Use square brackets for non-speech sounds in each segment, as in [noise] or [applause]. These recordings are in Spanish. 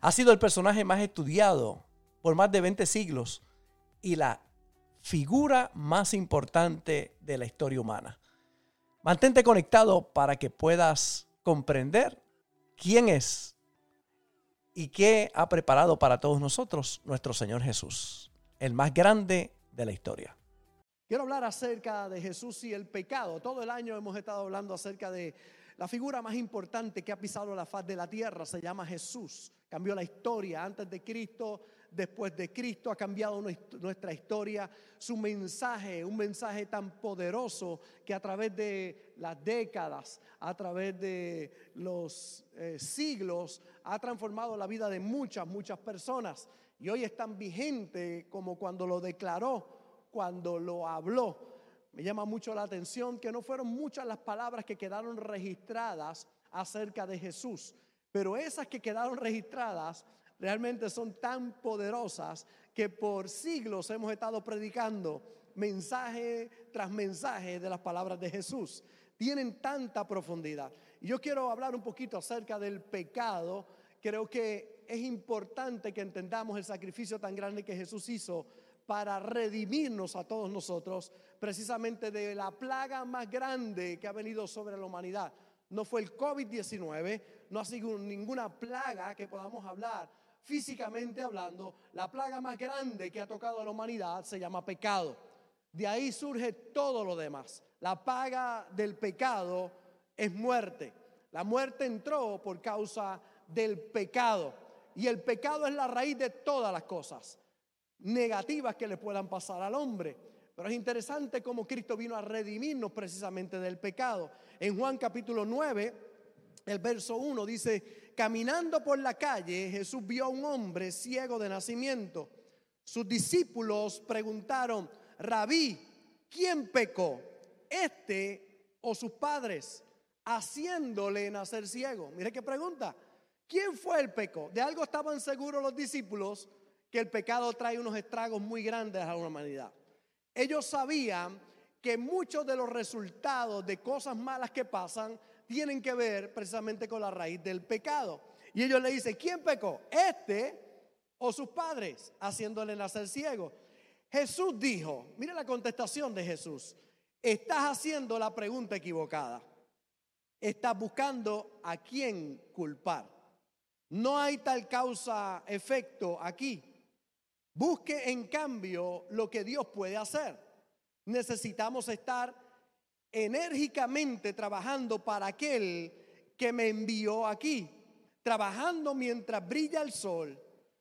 Ha sido el personaje más estudiado por más de 20 siglos y la figura más importante de la historia humana. Mantente conectado para que puedas comprender quién es y qué ha preparado para todos nosotros nuestro Señor Jesús, el más grande de la historia. Quiero hablar acerca de Jesús y el pecado. Todo el año hemos estado hablando acerca de la figura más importante que ha pisado la faz de la tierra. Se llama Jesús cambió la historia antes de Cristo, después de Cristo, ha cambiado nuestra historia, su mensaje, un mensaje tan poderoso que a través de las décadas, a través de los eh, siglos, ha transformado la vida de muchas, muchas personas. Y hoy es tan vigente como cuando lo declaró, cuando lo habló. Me llama mucho la atención que no fueron muchas las palabras que quedaron registradas acerca de Jesús. Pero esas que quedaron registradas realmente son tan poderosas que por siglos hemos estado predicando mensaje tras mensaje de las palabras de Jesús. Tienen tanta profundidad. Yo quiero hablar un poquito acerca del pecado. Creo que es importante que entendamos el sacrificio tan grande que Jesús hizo para redimirnos a todos nosotros, precisamente de la plaga más grande que ha venido sobre la humanidad. No fue el COVID-19, no ha sido ninguna plaga que podamos hablar. Físicamente hablando, la plaga más grande que ha tocado a la humanidad se llama pecado. De ahí surge todo lo demás. La paga del pecado es muerte. La muerte entró por causa del pecado. Y el pecado es la raíz de todas las cosas negativas que le puedan pasar al hombre. Pero es interesante cómo Cristo vino a redimirnos precisamente del pecado. En Juan capítulo 9, el verso 1 dice, caminando por la calle, Jesús vio a un hombre ciego de nacimiento. Sus discípulos preguntaron, rabí, ¿quién pecó? ¿Este o sus padres? Haciéndole nacer ciego. Mire qué pregunta. ¿Quién fue el pecó? De algo estaban seguros los discípulos que el pecado trae unos estragos muy grandes a la humanidad. Ellos sabían que muchos de los resultados de cosas malas que pasan tienen que ver precisamente con la raíz del pecado. Y ellos le dicen, ¿quién pecó? ¿Este o sus padres haciéndole nacer ciego? Jesús dijo, mire la contestación de Jesús, estás haciendo la pregunta equivocada. Estás buscando a quién culpar. No hay tal causa-efecto aquí. Busque en cambio lo que Dios puede hacer. Necesitamos estar enérgicamente trabajando para aquel que me envió aquí, trabajando mientras brilla el sol.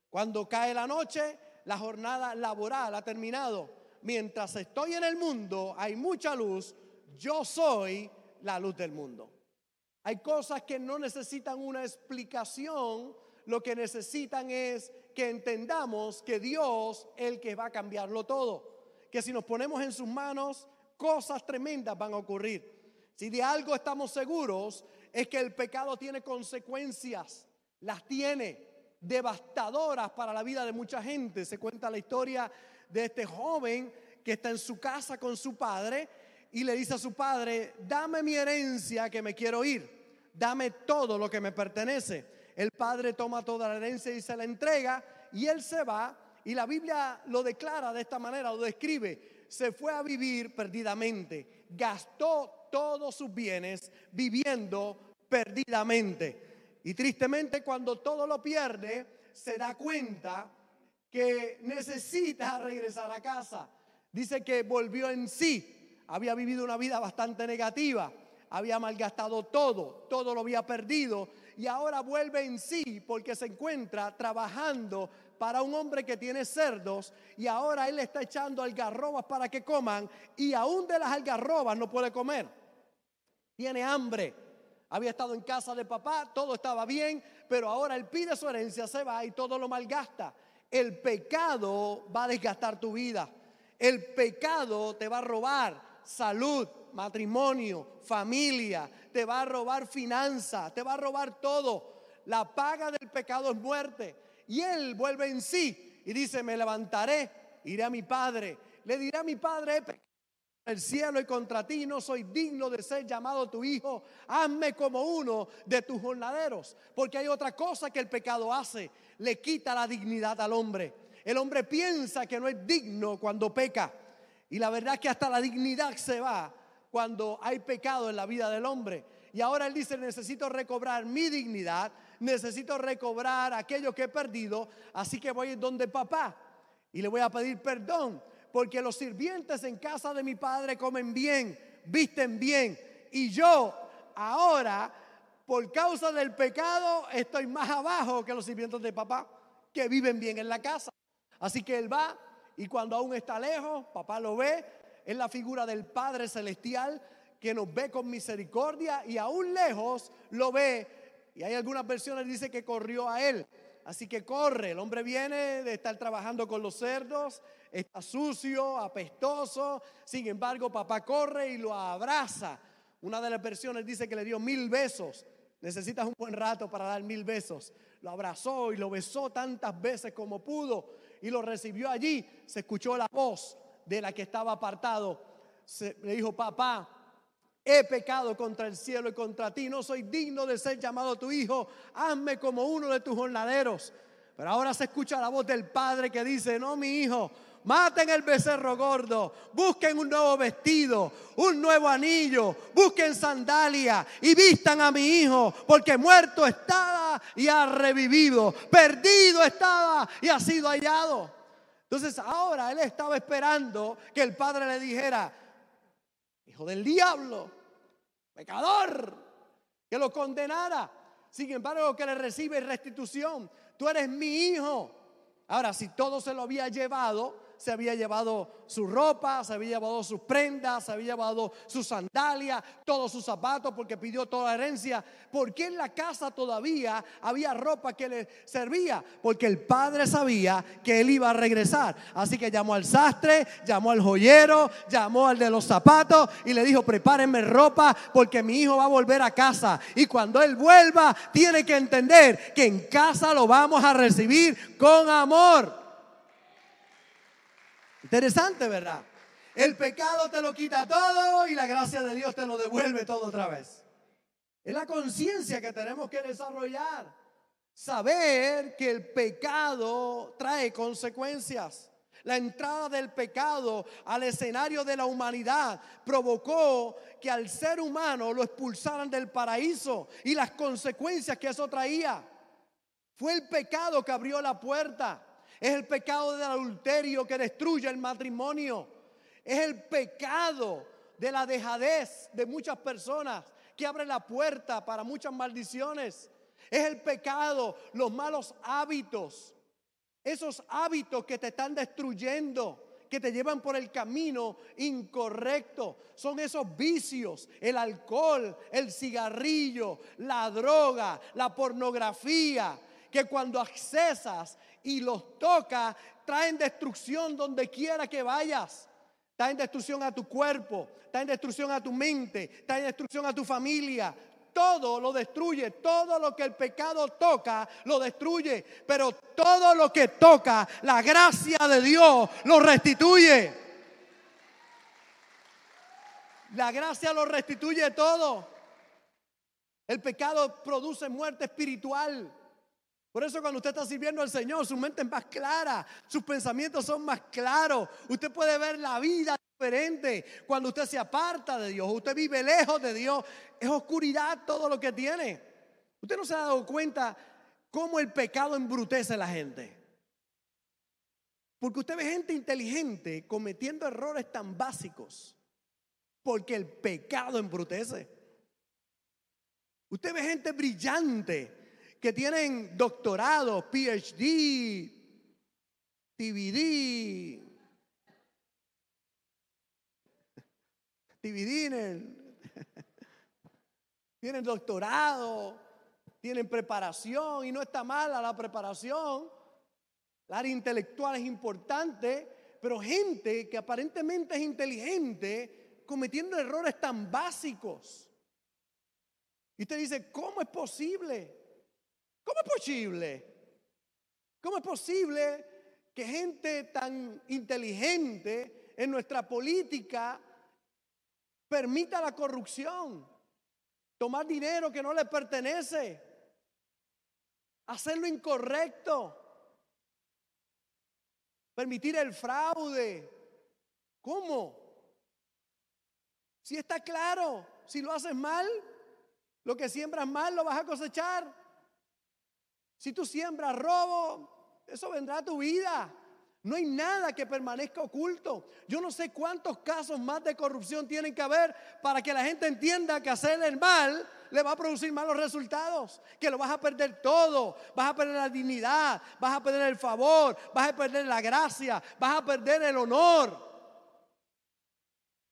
Cuando cae la noche, la jornada laboral ha terminado. Mientras estoy en el mundo, hay mucha luz. Yo soy la luz del mundo. Hay cosas que no necesitan una explicación, lo que necesitan es que entendamos que Dios es el que va a cambiarlo todo. Que si nos ponemos en sus manos, cosas tremendas van a ocurrir. Si de algo estamos seguros es que el pecado tiene consecuencias, las tiene devastadoras para la vida de mucha gente. Se cuenta la historia de este joven que está en su casa con su padre y le dice a su padre, dame mi herencia que me quiero ir, dame todo lo que me pertenece. El padre toma toda la herencia y se la entrega y él se va y la Biblia lo declara de esta manera, lo describe se fue a vivir perdidamente, gastó todos sus bienes viviendo perdidamente. Y tristemente cuando todo lo pierde, se da cuenta que necesita regresar a casa. Dice que volvió en sí, había vivido una vida bastante negativa, había malgastado todo, todo lo había perdido y ahora vuelve en sí porque se encuentra trabajando para un hombre que tiene cerdos y ahora él está echando algarrobas para que coman y aún de las algarrobas no puede comer. Tiene hambre. Había estado en casa de papá, todo estaba bien, pero ahora él pide su herencia, se va y todo lo malgasta. El pecado va a desgastar tu vida. El pecado te va a robar salud, matrimonio, familia, te va a robar finanzas, te va a robar todo. La paga del pecado es muerte. Y él vuelve en sí y dice, me levantaré, iré a mi padre, le diré a mi padre, el cielo y contra ti no soy digno de ser llamado tu hijo, hazme como uno de tus jornaderos. Porque hay otra cosa que el pecado hace, le quita la dignidad al hombre. El hombre piensa que no es digno cuando peca. Y la verdad es que hasta la dignidad se va cuando hay pecado en la vida del hombre. Y ahora él dice, necesito recobrar mi dignidad, necesito recobrar aquello que he perdido, así que voy donde papá y le voy a pedir perdón, porque los sirvientes en casa de mi padre comen bien, visten bien, y yo ahora, por causa del pecado, estoy más abajo que los sirvientes de papá, que viven bien en la casa. Así que él va y cuando aún está lejos, papá lo ve, es la figura del Padre Celestial que nos ve con misericordia y aún lejos lo ve. Y hay algunas versiones que dice que corrió a él. Así que corre, el hombre viene de estar trabajando con los cerdos, está sucio, apestoso. Sin embargo, papá corre y lo abraza. Una de las versiones dice que le dio mil besos. Necesitas un buen rato para dar mil besos. Lo abrazó y lo besó tantas veces como pudo y lo recibió allí, se escuchó la voz de la que estaba apartado. le dijo, papá, he pecado contra el cielo y contra ti, no soy digno de ser llamado tu hijo, hazme como uno de tus jornaleros. Pero ahora se escucha la voz del padre que dice, no, mi hijo, maten el becerro gordo, busquen un nuevo vestido, un nuevo anillo, busquen sandalia y vistan a mi hijo, porque muerto estaba y ha revivido, perdido estaba y ha sido hallado. Entonces ahora él estaba esperando que el padre le dijera, del diablo, pecador, que lo condenara. Sin embargo, que le recibe restitución. Tú eres mi hijo. Ahora, si todo se lo había llevado, se había llevado su ropa, se había llevado sus prendas, se había llevado sus sandalias, todos sus zapatos, porque pidió toda la herencia. ¿Por qué en la casa todavía había ropa que le servía? Porque el padre sabía que él iba a regresar. Así que llamó al sastre, llamó al joyero, llamó al de los zapatos y le dijo, prepárenme ropa porque mi hijo va a volver a casa. Y cuando él vuelva, tiene que entender que en casa lo vamos a recibir con amor. Interesante, ¿verdad? El pecado te lo quita todo y la gracia de Dios te lo devuelve todo otra vez. Es la conciencia que tenemos que desarrollar. Saber que el pecado trae consecuencias. La entrada del pecado al escenario de la humanidad provocó que al ser humano lo expulsaran del paraíso y las consecuencias que eso traía. Fue el pecado que abrió la puerta. Es el pecado del adulterio que destruye el matrimonio. Es el pecado de la dejadez de muchas personas que abre la puerta para muchas maldiciones. Es el pecado, los malos hábitos. Esos hábitos que te están destruyendo, que te llevan por el camino incorrecto. Son esos vicios, el alcohol, el cigarrillo, la droga, la pornografía, que cuando accesas y los toca, traen destrucción donde quiera que vayas. Traen destrucción a tu cuerpo, traen destrucción a tu mente, traen destrucción a tu familia. Todo lo destruye, todo lo que el pecado toca lo destruye, pero todo lo que toca la gracia de Dios lo restituye. La gracia lo restituye todo. El pecado produce muerte espiritual. Por eso cuando usted está sirviendo al Señor, su mente es más clara, sus pensamientos son más claros. Usted puede ver la vida diferente cuando usted se aparta de Dios, usted vive lejos de Dios. Es oscuridad todo lo que tiene. Usted no se ha dado cuenta cómo el pecado embrutece a la gente. Porque usted ve gente inteligente cometiendo errores tan básicos. Porque el pecado embrutece. Usted ve gente brillante que tienen doctorado, PhD, TVD, TVD, tienen doctorado, tienen preparación y no está mala la preparación. La área intelectual es importante, pero gente que aparentemente es inteligente cometiendo errores tan básicos. Y usted dice, ¿cómo es posible? ¿Cómo es posible? ¿Cómo es posible que gente tan inteligente en nuestra política permita la corrupción? Tomar dinero que no le pertenece, hacer lo incorrecto, permitir el fraude. ¿Cómo? Si está claro, si lo haces mal, lo que siembras mal lo vas a cosechar. Si tú siembras robo, eso vendrá a tu vida. No hay nada que permanezca oculto. Yo no sé cuántos casos más de corrupción tienen que haber para que la gente entienda que hacer el mal le va a producir malos resultados, que lo vas a perder todo, vas a perder la dignidad, vas a perder el favor, vas a perder la gracia, vas a perder el honor.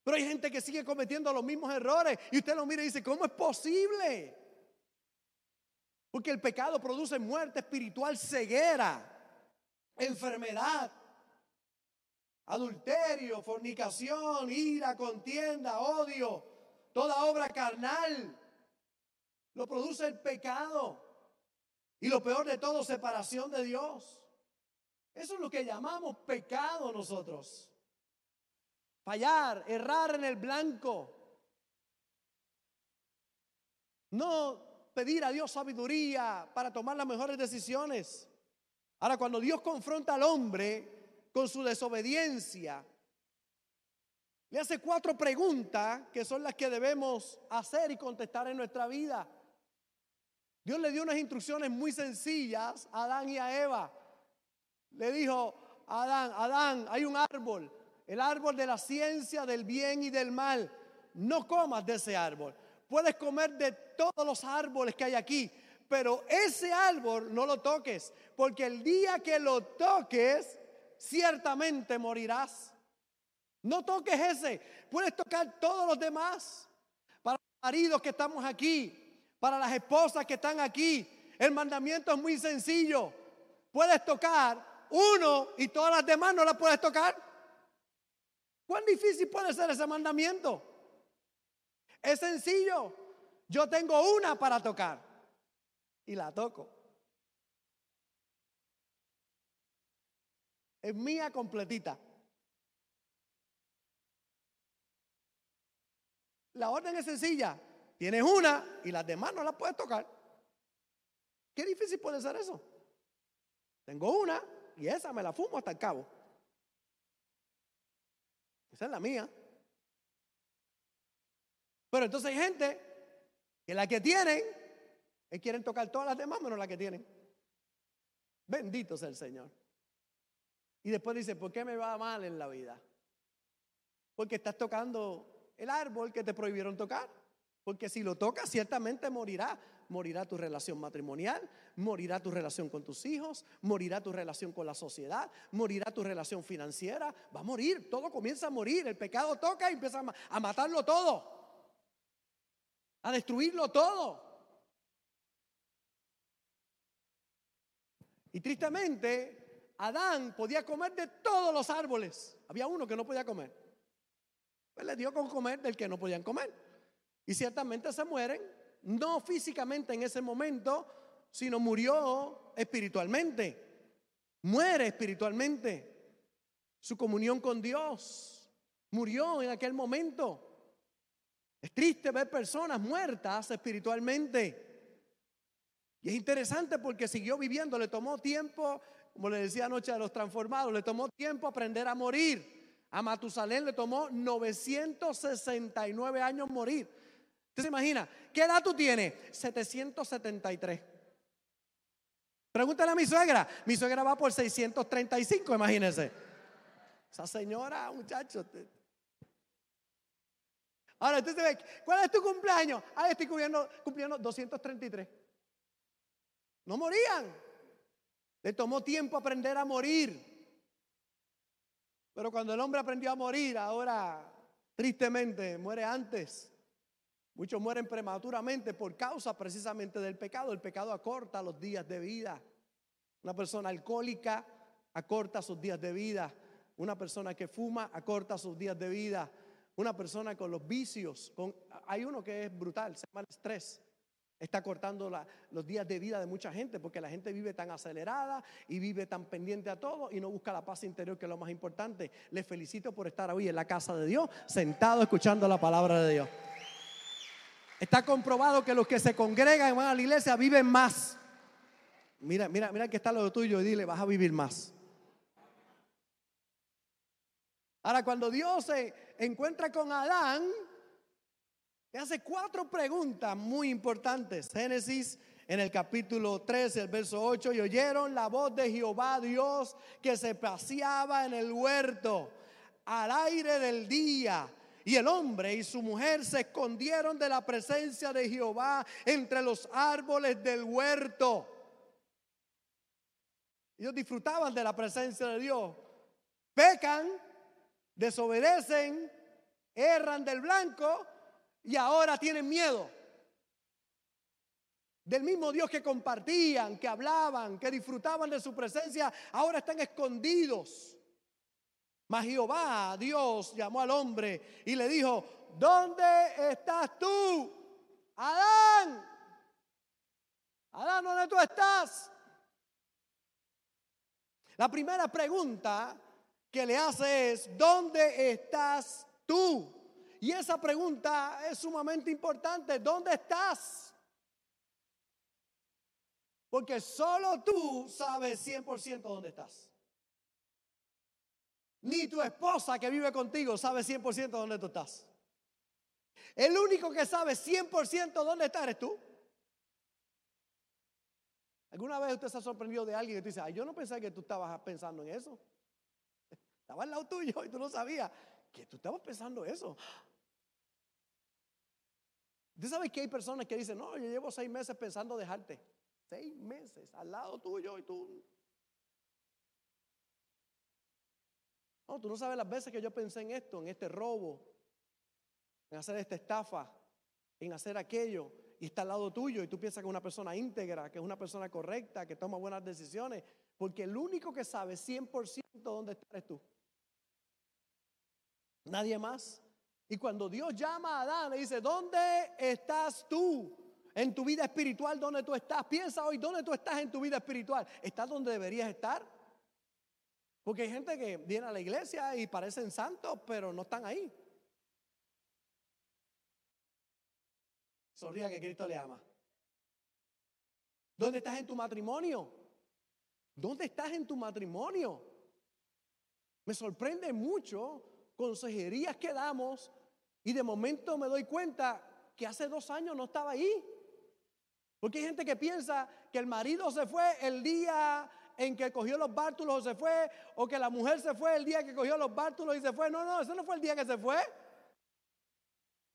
Pero hay gente que sigue cometiendo los mismos errores y usted lo mira y dice, ¿cómo es posible? Porque el pecado produce muerte espiritual, ceguera, enfermedad, adulterio, fornicación, ira, contienda, odio, toda obra carnal. Lo produce el pecado. Y lo peor de todo, separación de Dios. Eso es lo que llamamos pecado nosotros. Fallar, errar en el blanco. No pedir a Dios sabiduría para tomar las mejores decisiones. Ahora, cuando Dios confronta al hombre con su desobediencia, le hace cuatro preguntas que son las que debemos hacer y contestar en nuestra vida. Dios le dio unas instrucciones muy sencillas a Adán y a Eva. Le dijo a Adán, Adán, hay un árbol, el árbol de la ciencia del bien y del mal. No comas de ese árbol. Puedes comer de todos los árboles que hay aquí, pero ese árbol no lo toques, porque el día que lo toques, ciertamente morirás. No toques ese, puedes tocar todos los demás. Para los maridos que estamos aquí, para las esposas que están aquí, el mandamiento es muy sencillo. Puedes tocar uno y todas las demás no las puedes tocar. ¿Cuán difícil puede ser ese mandamiento? Es sencillo. Yo tengo una para tocar y la toco. Es mía completita. La orden es sencilla. Tienes una y las demás no las puedes tocar. Qué difícil puede ser eso. Tengo una y esa me la fumo hasta el cabo. Esa es la mía. Pero entonces hay gente que la que tienen, y quieren tocar todas las demás menos la que tienen. Bendito sea el Señor. Y después dice, ¿por qué me va mal en la vida? Porque estás tocando el árbol que te prohibieron tocar. Porque si lo tocas, ciertamente morirá. Morirá tu relación matrimonial, morirá tu relación con tus hijos, morirá tu relación con la sociedad, morirá tu relación financiera. Va a morir, todo comienza a morir. El pecado toca y empieza a matarlo todo a destruirlo todo. Y tristemente, Adán podía comer de todos los árboles. Había uno que no podía comer. Pues le dio con comer del que no podían comer. Y ciertamente se mueren, no físicamente en ese momento, sino murió espiritualmente. Muere espiritualmente. Su comunión con Dios murió en aquel momento. Es triste ver personas muertas espiritualmente. Y es interesante porque siguió viviendo, le tomó tiempo, como le decía anoche a los transformados, le tomó tiempo aprender a morir. A Matusalén le tomó 969 años morir. ¿Usted se imagina? ¿Qué edad tú tienes? 773. Pregúntale a mi suegra. Mi suegra va por 635, imagínense. Esa señora, muchachos, Ahora usted se ve, ¿cuál es tu cumpleaños? Ah, estoy cumpliendo, cumpliendo 233. No morían. Le tomó tiempo aprender a morir. Pero cuando el hombre aprendió a morir, ahora tristemente muere antes. Muchos mueren prematuramente por causa precisamente del pecado. El pecado acorta los días de vida. Una persona alcohólica acorta sus días de vida. Una persona que fuma acorta sus días de vida. Una persona con los vicios, hay uno que es brutal, se llama el estrés. Está cortando los días de vida de mucha gente porque la gente vive tan acelerada y vive tan pendiente a todo y no busca la paz interior que es lo más importante. Les felicito por estar hoy en la casa de Dios, sentado escuchando la palabra de Dios. Está comprobado que los que se congregan y van a la iglesia viven más. Mira, mira, mira que está lo tuyo y dile, vas a vivir más. Ahora, cuando Dios se encuentra con Adán, le hace cuatro preguntas muy importantes. Génesis en el capítulo 13, el verso 8, y oyeron la voz de Jehová Dios que se paseaba en el huerto al aire del día. Y el hombre y su mujer se escondieron de la presencia de Jehová entre los árboles del huerto. Ellos disfrutaban de la presencia de Dios. Pecan, desobedecen, erran del blanco y ahora tienen miedo. Del mismo Dios que compartían, que hablaban, que disfrutaban de su presencia, ahora están escondidos. Mas Jehová, Dios, llamó al hombre y le dijo, ¿dónde estás tú? Adán. Adán, ¿dónde tú estás? La primera pregunta que le hace es, ¿dónde estás tú? Y esa pregunta es sumamente importante. ¿Dónde estás? Porque solo tú sabes 100% dónde estás. Ni tu esposa que vive contigo sabe 100% dónde tú estás. El único que sabe 100% dónde estás eres tú. ¿Alguna vez usted se ha sorprendido de alguien que te dice, Ay, yo no pensé que tú estabas pensando en eso? Estaba al lado tuyo y tú no sabías que tú estabas pensando eso. ¿Usted sabe que hay personas que dicen, no, yo llevo seis meses pensando dejarte? Seis meses al lado tuyo y tú. No, tú no sabes las veces que yo pensé en esto, en este robo, en hacer esta estafa, en hacer aquello, y está al lado tuyo y tú piensas que es una persona íntegra, que es una persona correcta, que toma buenas decisiones, porque el único que sabe 100% dónde estás tú. Nadie más. Y cuando Dios llama a Adán, le dice, ¿dónde estás tú? En tu vida espiritual, ¿dónde tú estás? Piensa hoy, ¿dónde tú estás en tu vida espiritual? ¿Estás donde deberías estar? Porque hay gente que viene a la iglesia y parecen santos, pero no están ahí. Sonría que Cristo le ama. ¿Dónde estás en tu matrimonio? ¿Dónde estás en tu matrimonio? Me sorprende mucho consejerías que damos y de momento me doy cuenta que hace dos años no estaba ahí. Porque hay gente que piensa que el marido se fue el día en que cogió los bártulos o se fue, o que la mujer se fue el día que cogió los bártulos y se fue. No, no, ese no fue el día que se fue.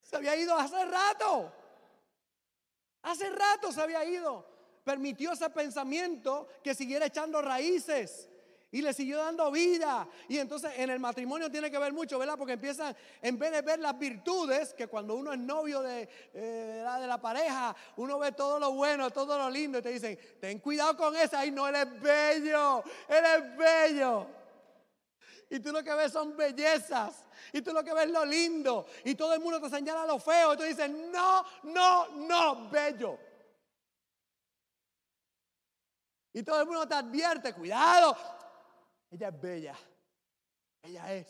Se había ido hace rato. Hace rato se había ido. Permitió ese pensamiento que siguiera echando raíces y le siguió dando vida. Y entonces en el matrimonio tiene que ver mucho, ¿verdad? Porque empiezan, en vez de ver las virtudes, que cuando uno es novio de, eh, de la pareja, uno ve todo lo bueno, todo lo lindo, y te dicen, ten cuidado con esa, ay no, eres bello, eres bello. Y tú lo que ves son bellezas. Y tú lo que ves lo lindo. Y todo el mundo te señala lo feo. Y tú dices, no, no, no, bello. Y todo el mundo te advierte, cuidado, ella es bella. Ella es.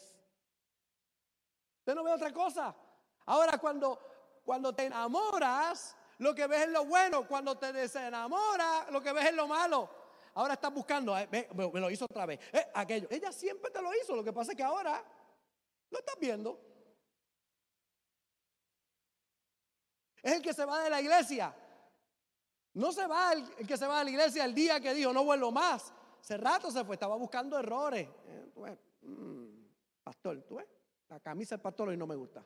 Usted no ve otra cosa. Ahora cuando, cuando te enamoras, lo que ves es lo bueno. Cuando te desenamoras, lo que ves es lo malo. Ahora estás buscando, eh, me, lo hizo otra vez. Eh, aquello. Ella siempre te lo hizo. Lo que pasa es que ahora lo estás viendo. Es el que se va de la iglesia. No se va el, el que se va de la iglesia el día que dijo no vuelvo más. Hace rato se fue, estaba buscando errores. Eh, mm, pastor, ¿tú ves? La camisa del pastor hoy no me gusta.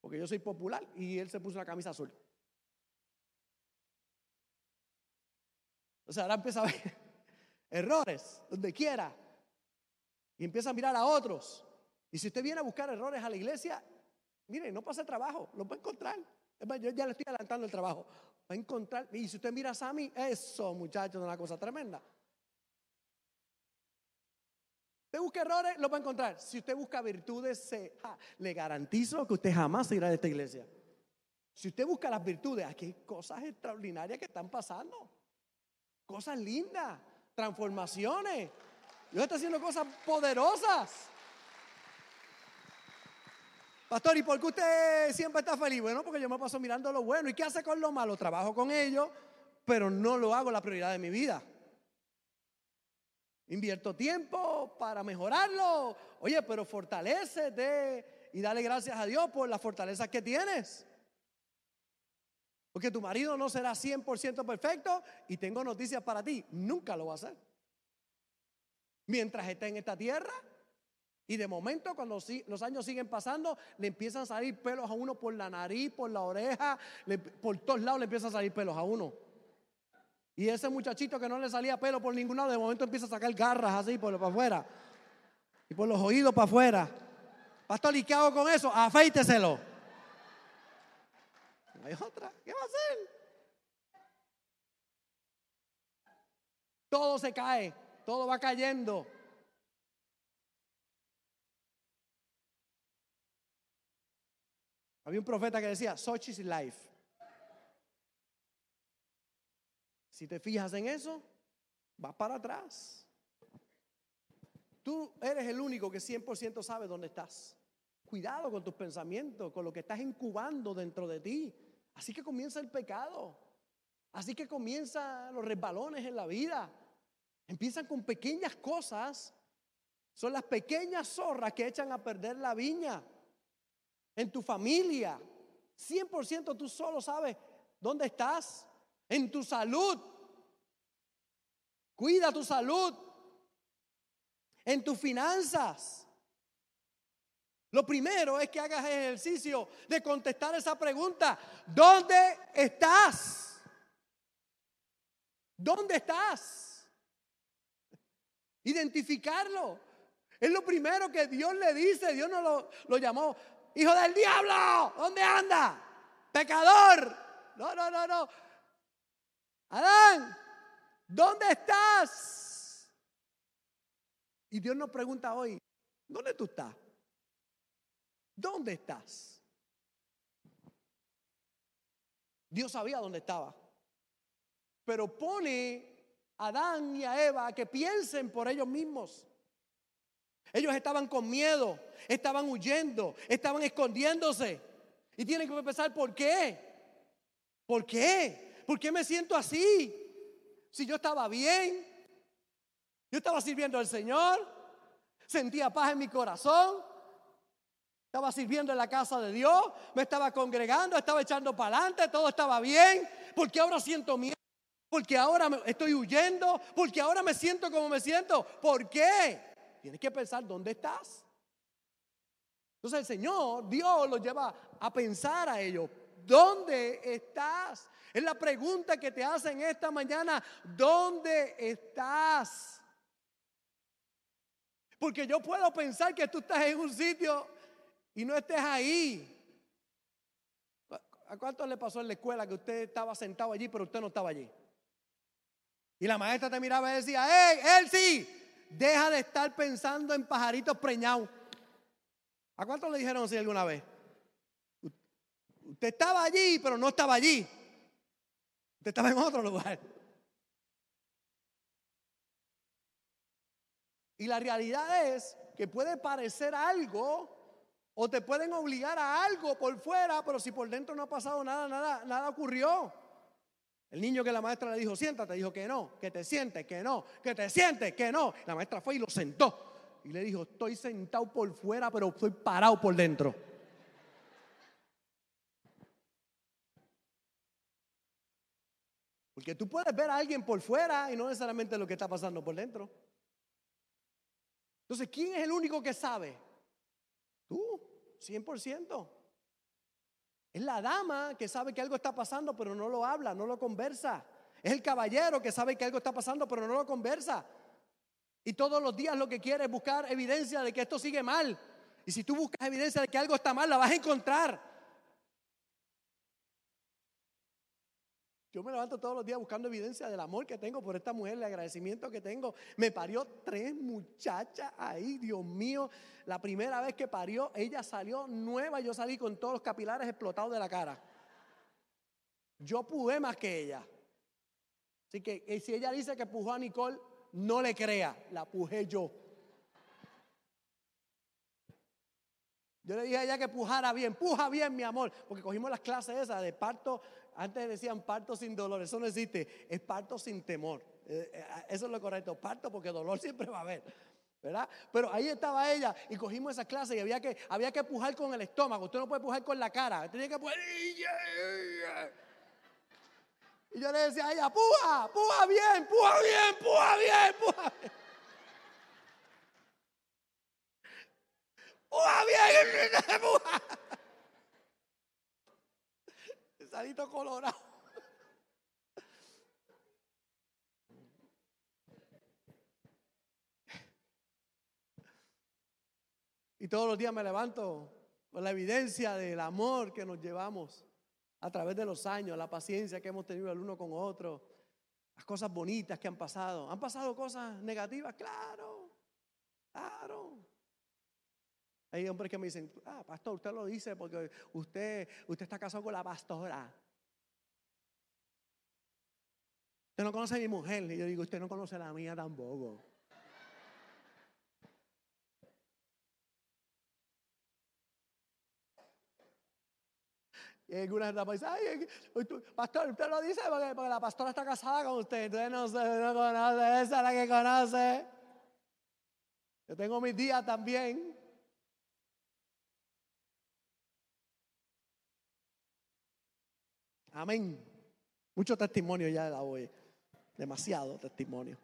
Porque yo soy popular y él se puso la camisa azul. O sea, ahora empieza a ver [laughs] errores donde quiera. Y empieza a mirar a otros. Y si usted viene a buscar errores a la iglesia, Mire, no pasa trabajo, lo va yo ya le estoy adelantando el trabajo. Va a encontrar. Y si usted mira a Sammy, eso, muchachos, es una cosa tremenda. Usted busca errores, lo va a encontrar. Si usted busca virtudes, le garantizo que usted jamás se irá de esta iglesia. Si usted busca las virtudes, aquí hay cosas extraordinarias que están pasando. Cosas lindas, transformaciones. Dios está haciendo cosas poderosas. Pastor, ¿y por qué usted siempre está feliz? Bueno, porque yo me paso mirando lo bueno. ¿Y qué hace con lo malo? Trabajo con ellos, pero no lo hago la prioridad de mi vida. Invierto tiempo para mejorarlo. Oye, pero fortalecete y dale gracias a Dios por las fortalezas que tienes. Porque tu marido no será 100% perfecto y tengo noticias para ti, nunca lo va a hacer. Mientras esté en esta tierra, y de momento, cuando los años siguen pasando, le empiezan a salir pelos a uno por la nariz, por la oreja, por todos lados le empiezan a salir pelos a uno. Y ese muchachito que no le salía pelo por ningún lado, de momento empieza a sacar garras así por para afuera. Y por los oídos para afuera. Pastor, ¿y hago con eso? Afeíteselo. No hay otra. ¿Qué va a hacer? Todo se cae, todo va cayendo. Había un profeta que decía, such is life. Si te fijas en eso, vas para atrás. Tú eres el único que 100% sabe dónde estás. Cuidado con tus pensamientos, con lo que estás incubando dentro de ti. Así que comienza el pecado. Así que comienzan los resbalones en la vida. Empiezan con pequeñas cosas. Son las pequeñas zorras que echan a perder la viña en tu familia. 100% tú solo sabes dónde estás. En tu salud. Cuida tu salud. En tus finanzas. Lo primero es que hagas ejercicio de contestar esa pregunta. ¿Dónde estás? ¿Dónde estás? Identificarlo. Es lo primero que Dios le dice. Dios no lo, lo llamó hijo del diablo, ¿dónde anda? Pecador. No, no, no, no. Adán, ¿dónde estás? Y Dios nos pregunta hoy, ¿dónde tú estás? ¿Dónde estás? Dios sabía dónde estaba. Pero pone a Adán y a Eva a que piensen por ellos mismos. Ellos estaban con miedo, estaban huyendo, estaban escondiéndose. Y tienen que pensar, ¿por qué? ¿Por qué? ¿Por qué me siento así? Si yo estaba bien, yo estaba sirviendo al Señor, sentía paz en mi corazón, estaba sirviendo en la casa de Dios, me estaba congregando, estaba echando para adelante, todo estaba bien. ¿Por qué ahora siento miedo? Porque ahora estoy huyendo, porque ahora me siento como me siento. ¿Por qué? Tienes que pensar dónde estás. Entonces el Señor, Dios lo lleva a pensar a ellos. ¿Dónde estás? Es la pregunta que te hacen esta mañana. ¿Dónde estás? Porque yo puedo pensar que tú estás en un sitio y no estés ahí. ¿A cuánto le pasó en la escuela que usted estaba sentado allí, pero usted no estaba allí? Y la maestra te miraba y decía, ¡Hey, él sí! Deja de estar pensando en pajaritos preñados. ¿A cuántos le dijeron así alguna vez? Usted estaba allí, pero no estaba allí. Usted estaba en otro lugar. Y la realidad es que puede parecer algo o te pueden obligar a algo por fuera, pero si por dentro no ha pasado nada, nada, nada ocurrió. El niño que la maestra le dijo, siéntate, dijo que no, que te sientes, que no, que te sientes, que no. La maestra fue y lo sentó. Y le dijo, estoy sentado por fuera, pero estoy parado por dentro. Porque tú puedes ver a alguien por fuera y no necesariamente lo que está pasando por dentro. Entonces, ¿quién es el único que sabe? Tú, 100%. Es la dama que sabe que algo está pasando, pero no lo habla, no lo conversa. Es el caballero que sabe que algo está pasando, pero no lo conversa. Y todos los días lo que quiere es buscar evidencia de que esto sigue mal. Y si tú buscas evidencia de que algo está mal, la vas a encontrar. Yo me levanto todos los días buscando evidencia del amor que tengo por esta mujer, el agradecimiento que tengo. Me parió tres muchachas ahí, Dios mío. La primera vez que parió, ella salió nueva, yo salí con todos los capilares explotados de la cara. Yo pude más que ella. Así que eh, si ella dice que pujó a Nicole, no le crea, la pujé yo. Yo le dije a ella que pujara bien, puja bien, mi amor, porque cogimos las clases esas de parto antes decían parto sin dolor, eso no existe, es parto sin temor. Eh, eh, eso es lo correcto, parto porque dolor [laughs] siempre va a haber. ¿verdad? Pero ahí estaba ella y cogimos esa clase y había que, había que pujar con el estómago. Usted no puede pujar con la cara, tenía que pujar. Y yo le decía a ella, puja, puja bien, puja bien, puja bien, puja bien. Puja bien. Salito colorado. Y todos los días me levanto con la evidencia del amor que nos llevamos a través de los años, la paciencia que hemos tenido el uno con otro, las cosas bonitas que han pasado. ¿Han pasado cosas negativas? Claro, claro. Hay hombres que me dicen, ah, pastor, usted lo dice porque usted, usted está casado con la pastora. Usted no conoce a mi mujer. Y yo digo, usted no conoce la mía tampoco. Y algunas etapas dicen, ay, pastor, usted lo dice porque, la pastora está casada con usted. Usted no, no conoce, esa es la que conoce. Yo tengo mis días también. Amén. Mucho testimonio ya la hoy. Demasiado testimonio.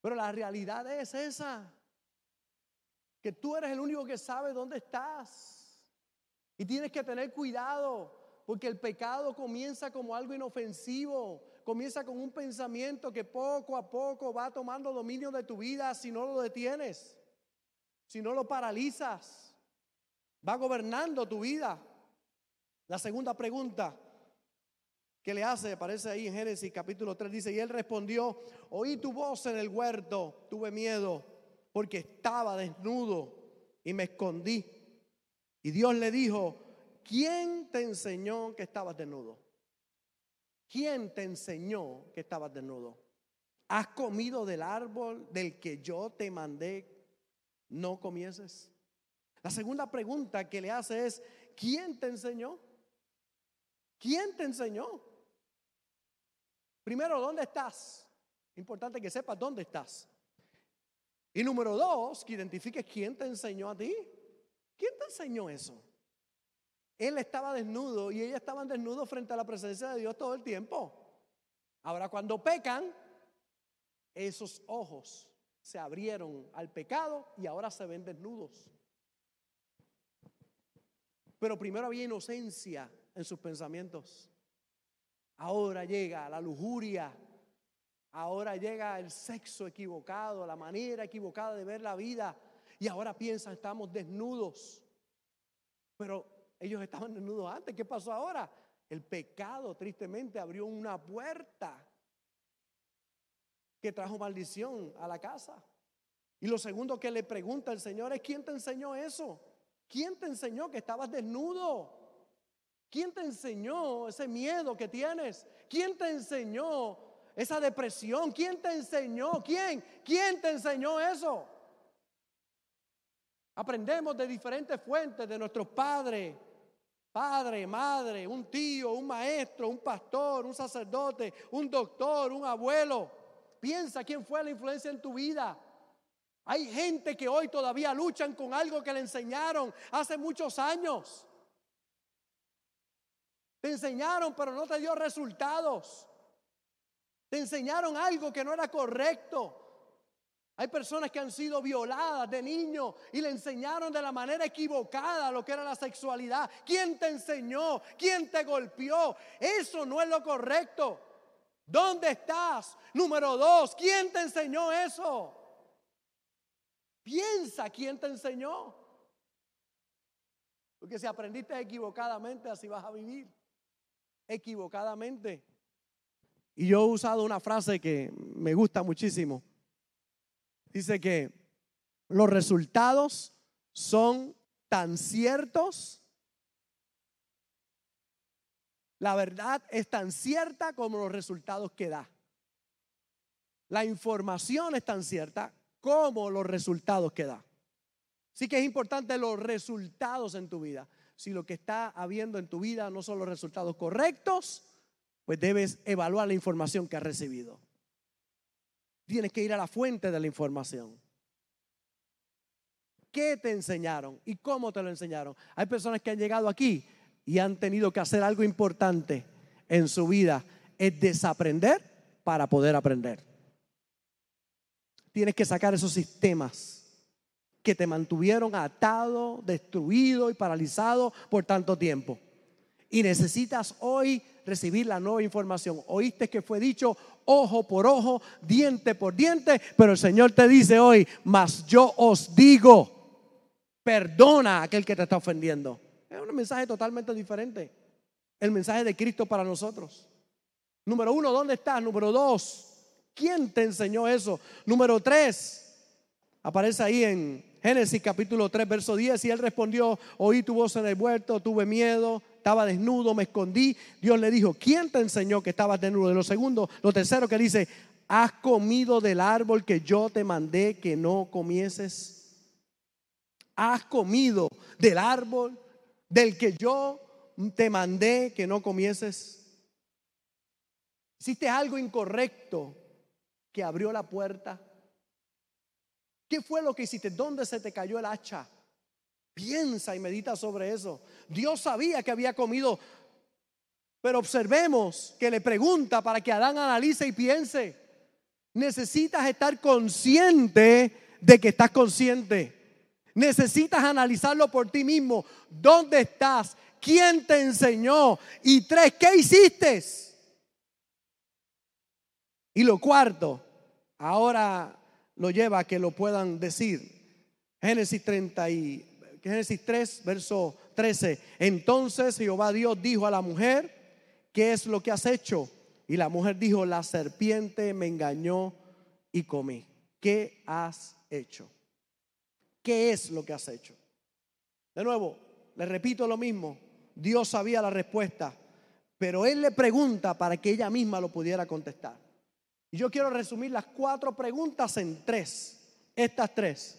Pero la realidad es esa. Que tú eres el único que sabe dónde estás. Y tienes que tener cuidado. Porque el pecado comienza como algo inofensivo. Comienza con un pensamiento que poco a poco va tomando dominio de tu vida si no lo detienes. Si no lo paralizas. Va gobernando tu vida. La segunda pregunta que le hace, aparece ahí en Génesis capítulo 3, dice, y él respondió, oí tu voz en el huerto, tuve miedo porque estaba desnudo y me escondí. Y Dios le dijo, ¿quién te enseñó que estabas desnudo? ¿Quién te enseñó que estabas desnudo? ¿Has comido del árbol del que yo te mandé no comieses? La segunda pregunta que le hace es, ¿quién te enseñó? ¿Quién te enseñó? Primero, ¿dónde estás? Importante que sepas dónde estás. Y número dos, que identifiques quién te enseñó a ti. ¿Quién te enseñó eso? Él estaba desnudo y ella estaban desnudos frente a la presencia de Dios todo el tiempo. Ahora cuando pecan, esos ojos se abrieron al pecado y ahora se ven desnudos. Pero primero había inocencia en sus pensamientos. Ahora llega la lujuria. Ahora llega el sexo equivocado, la manera equivocada de ver la vida. Y ahora piensan, estamos desnudos. Pero ellos estaban desnudos antes. ¿Qué pasó ahora? El pecado tristemente abrió una puerta que trajo maldición a la casa. Y lo segundo que le pregunta el Señor es, ¿quién te enseñó eso? ¿Quién te enseñó que estabas desnudo? ¿Quién te enseñó ese miedo que tienes? ¿Quién te enseñó esa depresión? ¿Quién te enseñó? ¿Quién? ¿Quién te enseñó eso? Aprendemos de diferentes fuentes, de nuestros padres, padre, madre, un tío, un maestro, un pastor, un sacerdote, un doctor, un abuelo. Piensa quién fue la influencia en tu vida. Hay gente que hoy todavía luchan con algo que le enseñaron hace muchos años. Te enseñaron, pero no te dio resultados. Te enseñaron algo que no era correcto. Hay personas que han sido violadas de niño y le enseñaron de la manera equivocada lo que era la sexualidad. ¿Quién te enseñó? ¿Quién te golpeó? Eso no es lo correcto. ¿Dónde estás? Número dos, ¿quién te enseñó eso? Piensa quién te enseñó. Porque si aprendiste equivocadamente, así vas a vivir. Equivocadamente. Y yo he usado una frase que me gusta muchísimo. Dice que los resultados son tan ciertos. La verdad es tan cierta como los resultados que da. La información es tan cierta como los resultados que da. Así que es importante los resultados en tu vida. Si lo que está habiendo en tu vida no son los resultados correctos, pues debes evaluar la información que has recibido. Tienes que ir a la fuente de la información. ¿Qué te enseñaron y cómo te lo enseñaron? Hay personas que han llegado aquí y han tenido que hacer algo importante en su vida, es desaprender para poder aprender. Tienes que sacar esos sistemas que te mantuvieron atado, destruido y paralizado por tanto tiempo. Y necesitas hoy recibir la nueva información. Oíste que fue dicho ojo por ojo, diente por diente, pero el Señor te dice hoy, mas yo os digo, perdona a aquel que te está ofendiendo. Es un mensaje totalmente diferente. El mensaje de Cristo para nosotros. Número uno, ¿dónde estás? Número dos, ¿quién te enseñó eso? Número tres, aparece ahí en Génesis capítulo 3, verso 10, y él respondió, oí tu voz en el huerto, tuve miedo, estaba desnudo, me escondí. Dios le dijo, ¿quién te enseñó que estabas desnudo? lo segundo, lo tercero que dice, ¿has comido del árbol que yo te mandé que no comieses? ¿Has comido del árbol del que yo te mandé que no comieses? ¿Hiciste algo incorrecto que abrió la puerta? ¿Qué fue lo que hiciste? ¿Dónde se te cayó el hacha? Piensa y medita sobre eso. Dios sabía que había comido, pero observemos que le pregunta para que Adán analice y piense. Necesitas estar consciente de que estás consciente. Necesitas analizarlo por ti mismo. ¿Dónde estás? ¿Quién te enseñó? Y tres, ¿qué hiciste? Y lo cuarto, ahora lo lleva a que lo puedan decir. Génesis 30 y Génesis 3, verso 13. Entonces Jehová Dios dijo a la mujer, ¿qué es lo que has hecho? Y la mujer dijo, la serpiente me engañó y comí. ¿Qué has hecho? ¿Qué es lo que has hecho? De nuevo, le repito lo mismo. Dios sabía la respuesta, pero Él le pregunta para que ella misma lo pudiera contestar. Y yo quiero resumir las cuatro preguntas en tres. Estas tres.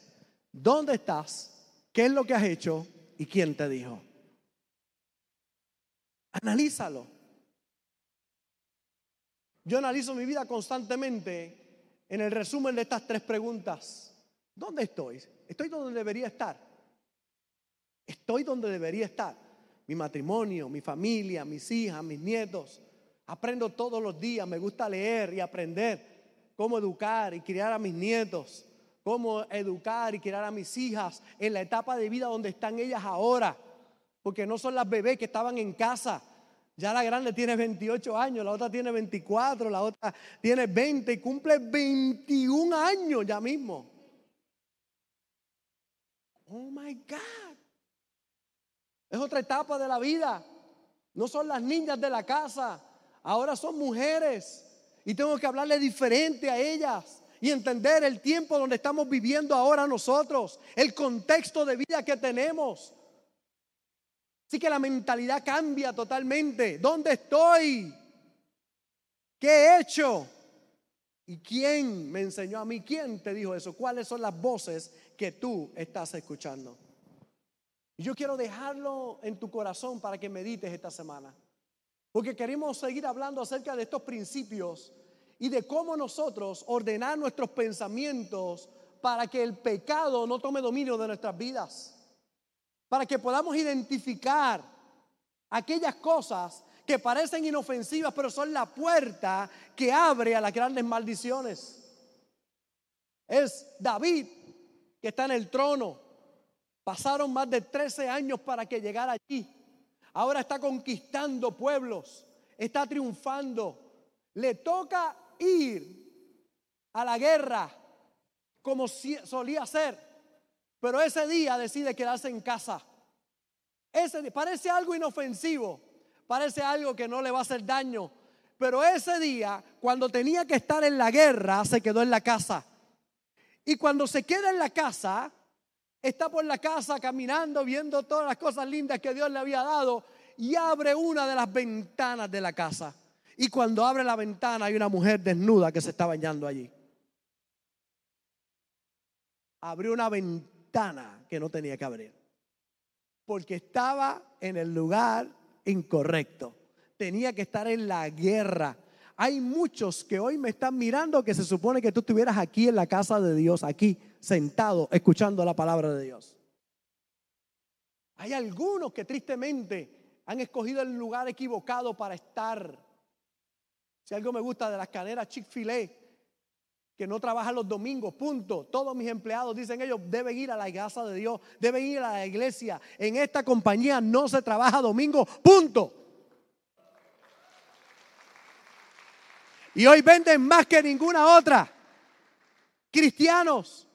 ¿Dónde estás? ¿Qué es lo que has hecho y quién te dijo? Analízalo. Yo analizo mi vida constantemente en el resumen de estas tres preguntas. ¿Dónde estoy? ¿Estoy donde debería estar? Estoy donde debería estar. Mi matrimonio, mi familia, mis hijas, mis nietos. Aprendo todos los días, me gusta leer y aprender cómo educar y criar a mis nietos cómo educar y criar a mis hijas en la etapa de vida donde están ellas ahora. Porque no son las bebés que estaban en casa. Ya la grande tiene 28 años, la otra tiene 24, la otra tiene 20 y cumple 21 años ya mismo. Oh my God. Es otra etapa de la vida. No son las niñas de la casa, ahora son mujeres. Y tengo que hablarle diferente a ellas y entender el tiempo donde estamos viviendo ahora nosotros, el contexto de vida que tenemos. Así que la mentalidad cambia totalmente. ¿Dónde estoy? ¿Qué he hecho? ¿Y quién me enseñó a mí? ¿Quién te dijo eso? ¿Cuáles son las voces que tú estás escuchando? Y yo quiero dejarlo en tu corazón para que medites esta semana. Porque queremos seguir hablando acerca de estos principios y de cómo nosotros ordenar nuestros pensamientos para que el pecado no tome dominio de nuestras vidas. Para que podamos identificar aquellas cosas que parecen inofensivas, pero son la puerta que abre a las grandes maldiciones. Es David que está en el trono. Pasaron más de 13 años para que llegara allí. Ahora está conquistando pueblos, está triunfando. Le toca ir a la guerra como solía ser, pero ese día decide quedarse en casa. Ese, parece algo inofensivo, parece algo que no le va a hacer daño, pero ese día, cuando tenía que estar en la guerra, se quedó en la casa. Y cuando se queda en la casa, está por la casa caminando, viendo todas las cosas lindas que Dios le había dado y abre una de las ventanas de la casa. Y cuando abre la ventana hay una mujer desnuda que se está bañando allí. Abrió una ventana que no tenía que abrir. Porque estaba en el lugar incorrecto. Tenía que estar en la guerra. Hay muchos que hoy me están mirando que se supone que tú estuvieras aquí en la casa de Dios, aquí sentado, escuchando la palabra de Dios. Hay algunos que tristemente han escogido el lugar equivocado para estar. Si algo me gusta de las caneras Chick-fil-A, que no trabajan los domingos, punto. Todos mis empleados dicen ellos deben ir a la casa de Dios, deben ir a la iglesia. En esta compañía no se trabaja domingo, punto. Y hoy venden más que ninguna otra. Cristianos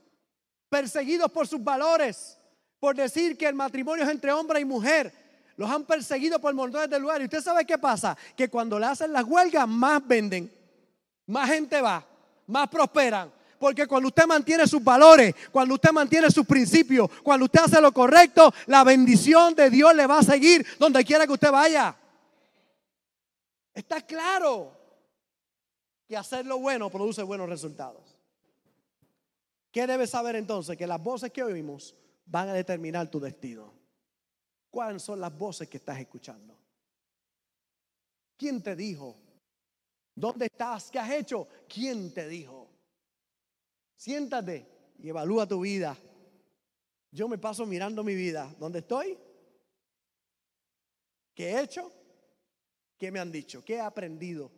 perseguidos por sus valores, por decir que el matrimonio es entre hombre y mujer. Los han perseguido por montones de lugares. ¿Y usted sabe qué pasa? Que cuando le hacen las huelgas, más venden, más gente va, más prosperan. Porque cuando usted mantiene sus valores, cuando usted mantiene sus principios, cuando usted hace lo correcto, la bendición de Dios le va a seguir donde quiera que usted vaya. Está claro que hacer lo bueno produce buenos resultados. ¿Qué debes saber entonces? Que las voces que oímos van a determinar tu destino. ¿Cuáles son las voces que estás escuchando? ¿Quién te dijo? ¿Dónde estás? ¿Qué has hecho? ¿Quién te dijo? Siéntate y evalúa tu vida. Yo me paso mirando mi vida. ¿Dónde estoy? ¿Qué he hecho? ¿Qué me han dicho? ¿Qué he aprendido?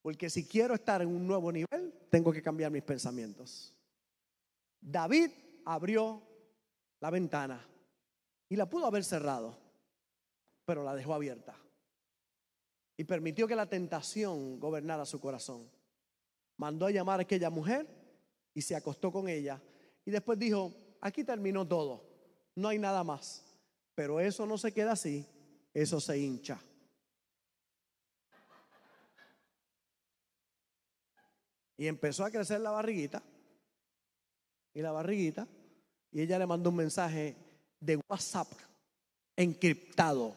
Porque si quiero estar en un nuevo nivel, tengo que cambiar mis pensamientos. David abrió la ventana y la pudo haber cerrado, pero la dejó abierta. Y permitió que la tentación gobernara su corazón. Mandó a llamar a aquella mujer y se acostó con ella. Y después dijo, aquí terminó todo, no hay nada más. Pero eso no se queda así, eso se hincha. Y empezó a crecer la barriguita y la barriguita y ella le mandó un mensaje de WhatsApp encriptado.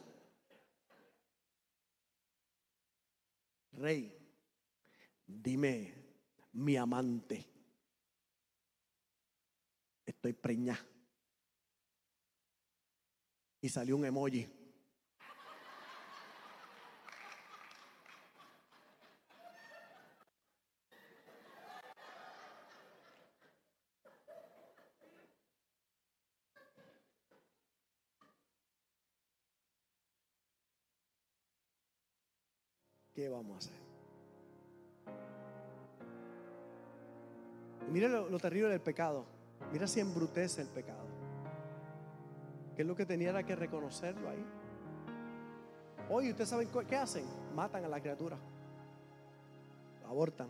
Rey, dime, mi amante, estoy preñada. Y salió un emoji. ¿Qué vamos a hacer? mire lo, terrible del pecado. Mira si embrutece el pecado. ¿Qué es lo que tenía que reconocerlo ahí? Hoy ustedes saben qué hacen. Matan a la criatura. abortan.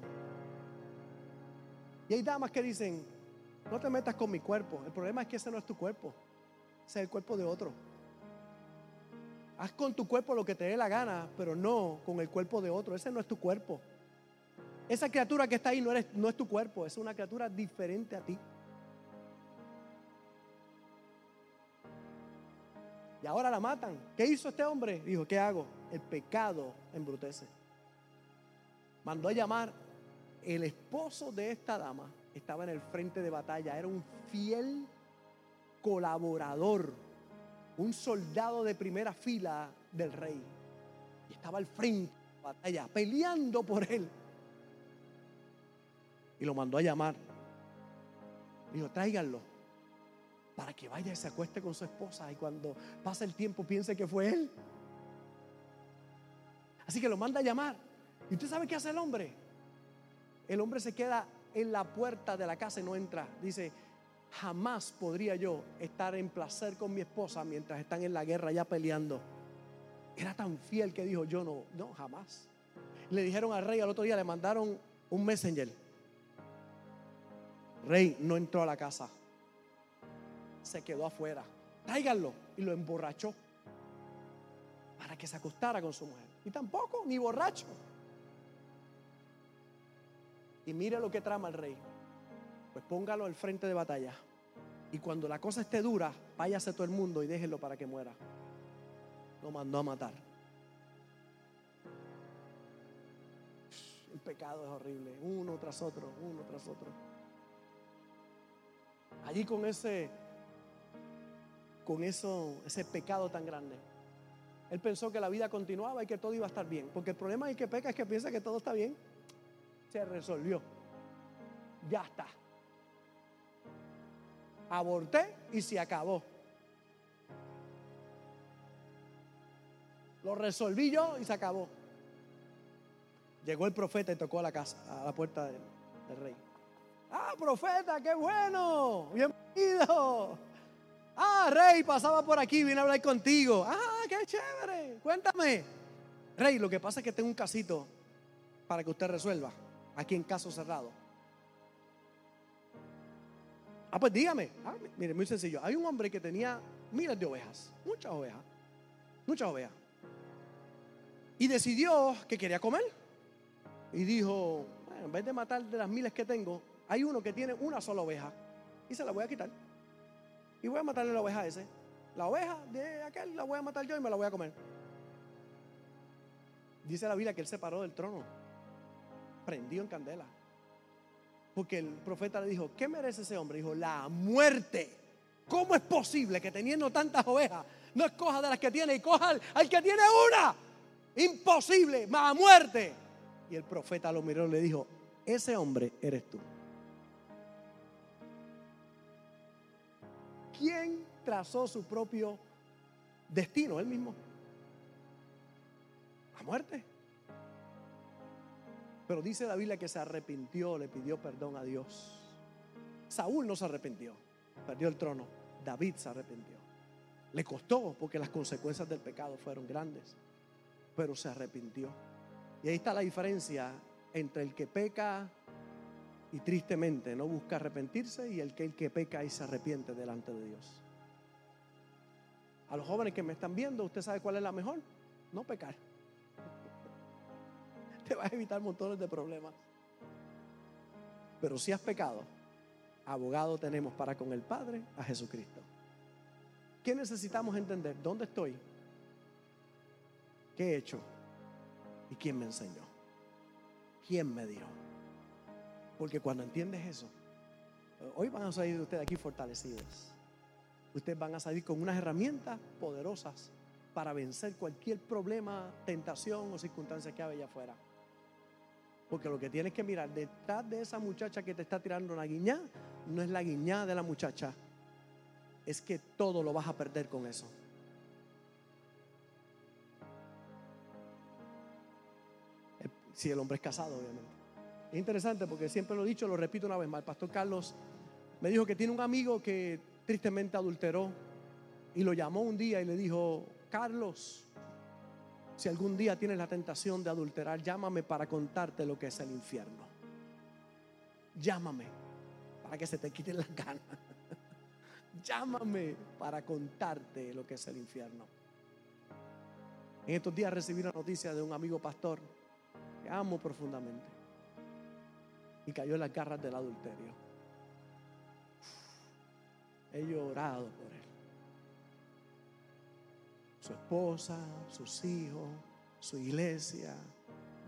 Y hay damas que dicen, no te metas con mi cuerpo. El problema es que ese no es tu cuerpo. Ese es el cuerpo de otro. Haz con tu cuerpo lo que te dé la gana, pero no con el cuerpo de otro. Ese no es tu cuerpo. Esa criatura que está ahí no, no es tu cuerpo, es una criatura diferente a ti. Y ahora la matan. ¿Qué hizo este hombre? Dijo, ¿qué hago? El pecado embrutece. Mandó a llamar el esposo de esta dama. Estaba en el frente de batalla. Era un fiel colaborador un soldado de primera fila del rey. Y estaba al frente de la batalla, peleando por él. Y lo mandó a llamar. Dijo, tráiganlo para que vaya y se acueste con su esposa y cuando pase el tiempo piense que fue él. Así que lo manda a llamar. ¿Y usted sabe qué hace el hombre? El hombre se queda en la puerta de la casa y no entra. Dice, jamás podría yo estar en placer con mi esposa mientras están en la guerra ya peleando. Era tan fiel que dijo, yo no, no, jamás. Le dijeron al rey al otro día, le mandaron un messenger. Rey no entró a la casa. Se quedó afuera. Tráiganlo. Y lo emborrachó. que se acostara con su mujer. Y tampoco, ni borracho. Y mire lo que trama el rey. Pues póngalo al frente de batalla. Y cuando la cosa esté dura, váyase todo el mundo y déjenlo para que muera. Lo mandó a matar. El pecado es horrible, uno tras otro, uno tras otro. Allí con ese con eso ese pecado tan grande. Él pensó que la vida continuaba y que todo iba a estar bien, porque el problema es que peca es que piensa que todo está bien. Se resolvió. Ya está. Aborté y se acabó. Lo resolví yo y se acabó. Llegó el profeta y tocó a la casa, a la puerta del, rey. Ah, profeta, qué bueno. Bienvenido. Ah, rey, pasaba por aquí, vine a hablar contigo. Ah, qué chévere. Cuéntame. Rey, lo que pasa es que tengo un casito para que usted resuelva. Aquí en caso cerrado. Ah, pues dígame. Ah, mire, muy sencillo. Hay un hombre que tenía miles de ovejas, muchas ovejas, muchas ovejas. Y decidió que quería comer. Y dijo, bueno, en vez de matar de las miles que tengo, hay uno que tiene una sola oveja. Y se la voy a quitar. Y voy a matarle la oveja a ese. La oveja de aquel la voy a matar yo y me la voy a comer. Dice la Biblia que él se paró del trono. Prendió en candela. Porque el profeta le dijo, ¿qué merece ese hombre? Dijo, la muerte. ¿Cómo es posible que teniendo tantas ovejas no escoja de las que tiene y coja al, que tiene una? Imposible, más muerte. Y el profeta lo miró y le dijo, ese hombre eres tú. ¿Quién trazó su propio destino? Él mismo. A muerte. Pero dice la Biblia que se arrepintió, le pidió perdón a Dios. Saúl no se arrepintió, perdió el trono. David se arrepintió. Le costó porque las consecuencias del pecado fueron grandes, pero se arrepintió. Y ahí está la diferencia entre el que peca y tristemente no busca arrepentirse y el que, el que peca y se arrepiente delante de Dios. A los jóvenes que me están viendo, ¿usted sabe cuál es la mejor? No pecar. Te va a evitar montones de problemas. Pero si has pecado, abogado tenemos para con el Padre a Jesucristo. ¿Qué necesitamos entender? ¿Dónde estoy? ¿Qué he hecho? ¿Y quién me enseñó? ¿Quién me dio? Porque cuando entiendes eso, hoy van a salir de ustedes aquí fortalecidos. Ustedes van a salir con unas herramientas poderosas para vencer cualquier problema, tentación o circunstancia que haya allá afuera. Porque lo que tienes que mirar detrás de esa muchacha que te está tirando la guiña, no es la guiña de la muchacha, es que todo lo vas a perder con eso. Si el hombre es casado, obviamente. Es interesante porque siempre lo he dicho, lo repito una vez más. El pastor Carlos me dijo que tiene un amigo que tristemente adulteró y lo llamó un día y le dijo, Carlos, si algún día tienes la tentación de adulterar, llámame para contarte lo que es el infierno. Llámame para que se te quiten las ganas. [laughs] llámame para contarte lo que es el infierno. En estos días recibí una noticia de un amigo pastor que amo profundamente y cayó en las garras del adulterio. He llorado por él. Su esposa, sus hijos, su iglesia.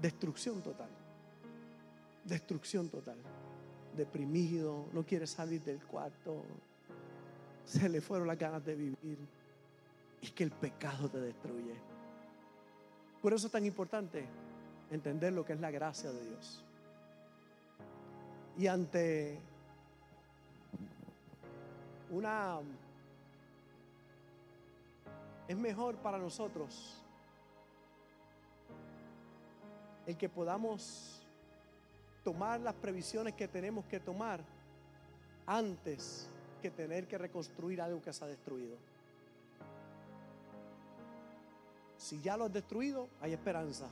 Destrucción total. Destrucción total. Deprimido, no quiere salir del cuarto. Se le fueron las ganas de vivir. Es que el pecado te destruye. Por eso es tan importante entender lo que es la gracia de Dios. Y ante una... Es mejor para nosotros el que podamos tomar las previsiones que tenemos que tomar antes que tener que reconstruir algo que se ha destruido. Si ya lo has destruido, hay esperanza.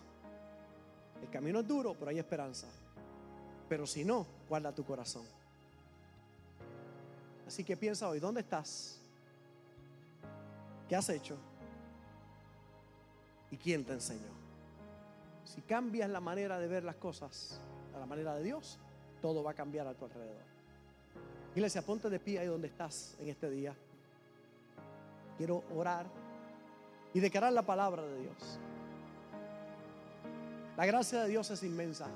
El camino es duro, pero hay esperanza. Pero si no, guarda tu corazón. Así que piensa hoy, ¿dónde estás? ¿Qué has hecho? ¿Y quién te enseñó? Si cambias la manera de ver las cosas a la manera de Dios, todo va a cambiar a tu alrededor. Iglesia, ponte de pie ahí donde estás en este día. Quiero orar y declarar la palabra de Dios. La gracia de Dios es inmensa.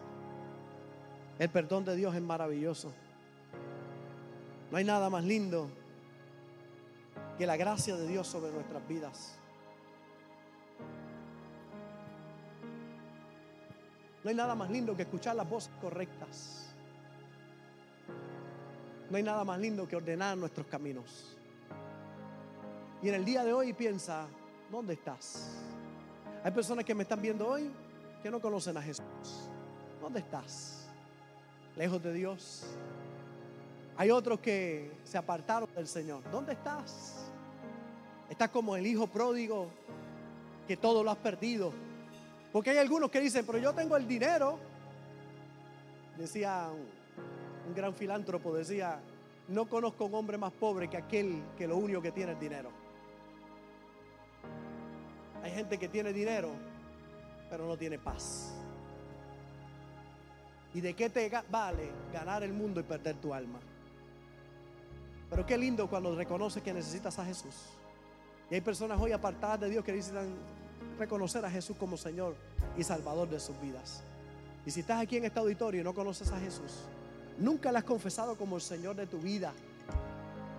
El perdón de Dios es maravilloso. No hay nada más lindo que la gracia de Dios sobre nuestras vidas. No hay nada más lindo que escuchar las voces correctas. No hay nada más lindo que ordenar nuestros caminos. Y en el día de hoy piensa, ¿dónde estás? Hay personas que me están viendo hoy que no conocen a Jesús. ¿Dónde estás? Lejos de Dios. Hay otros que se apartaron del Señor. ¿Dónde estás? Estás como el hijo pródigo que todo lo has perdido. Porque hay algunos que dicen, pero yo tengo el dinero. Decía un, un gran filántropo, decía, no conozco un hombre más pobre que aquel que lo único que tiene es dinero. Hay gente que tiene dinero, pero no tiene paz. ¿Y de qué te vale ganar el mundo y perder tu alma? Pero qué lindo cuando reconoces que necesitas a Jesús. Y hay personas hoy apartadas de Dios que necesitan reconocer a Jesús como Señor y Salvador de sus vidas. Y si estás aquí en este auditorio y no conoces a Jesús, nunca le has confesado como el Señor de tu vida,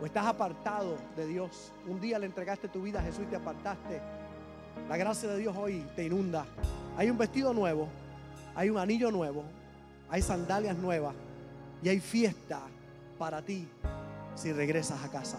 o estás apartado de Dios, un día le entregaste tu vida a Jesús y te apartaste, la gracia de Dios hoy te inunda. Hay un vestido nuevo, hay un anillo nuevo, hay sandalias nuevas y hay fiesta para ti si regresas a casa.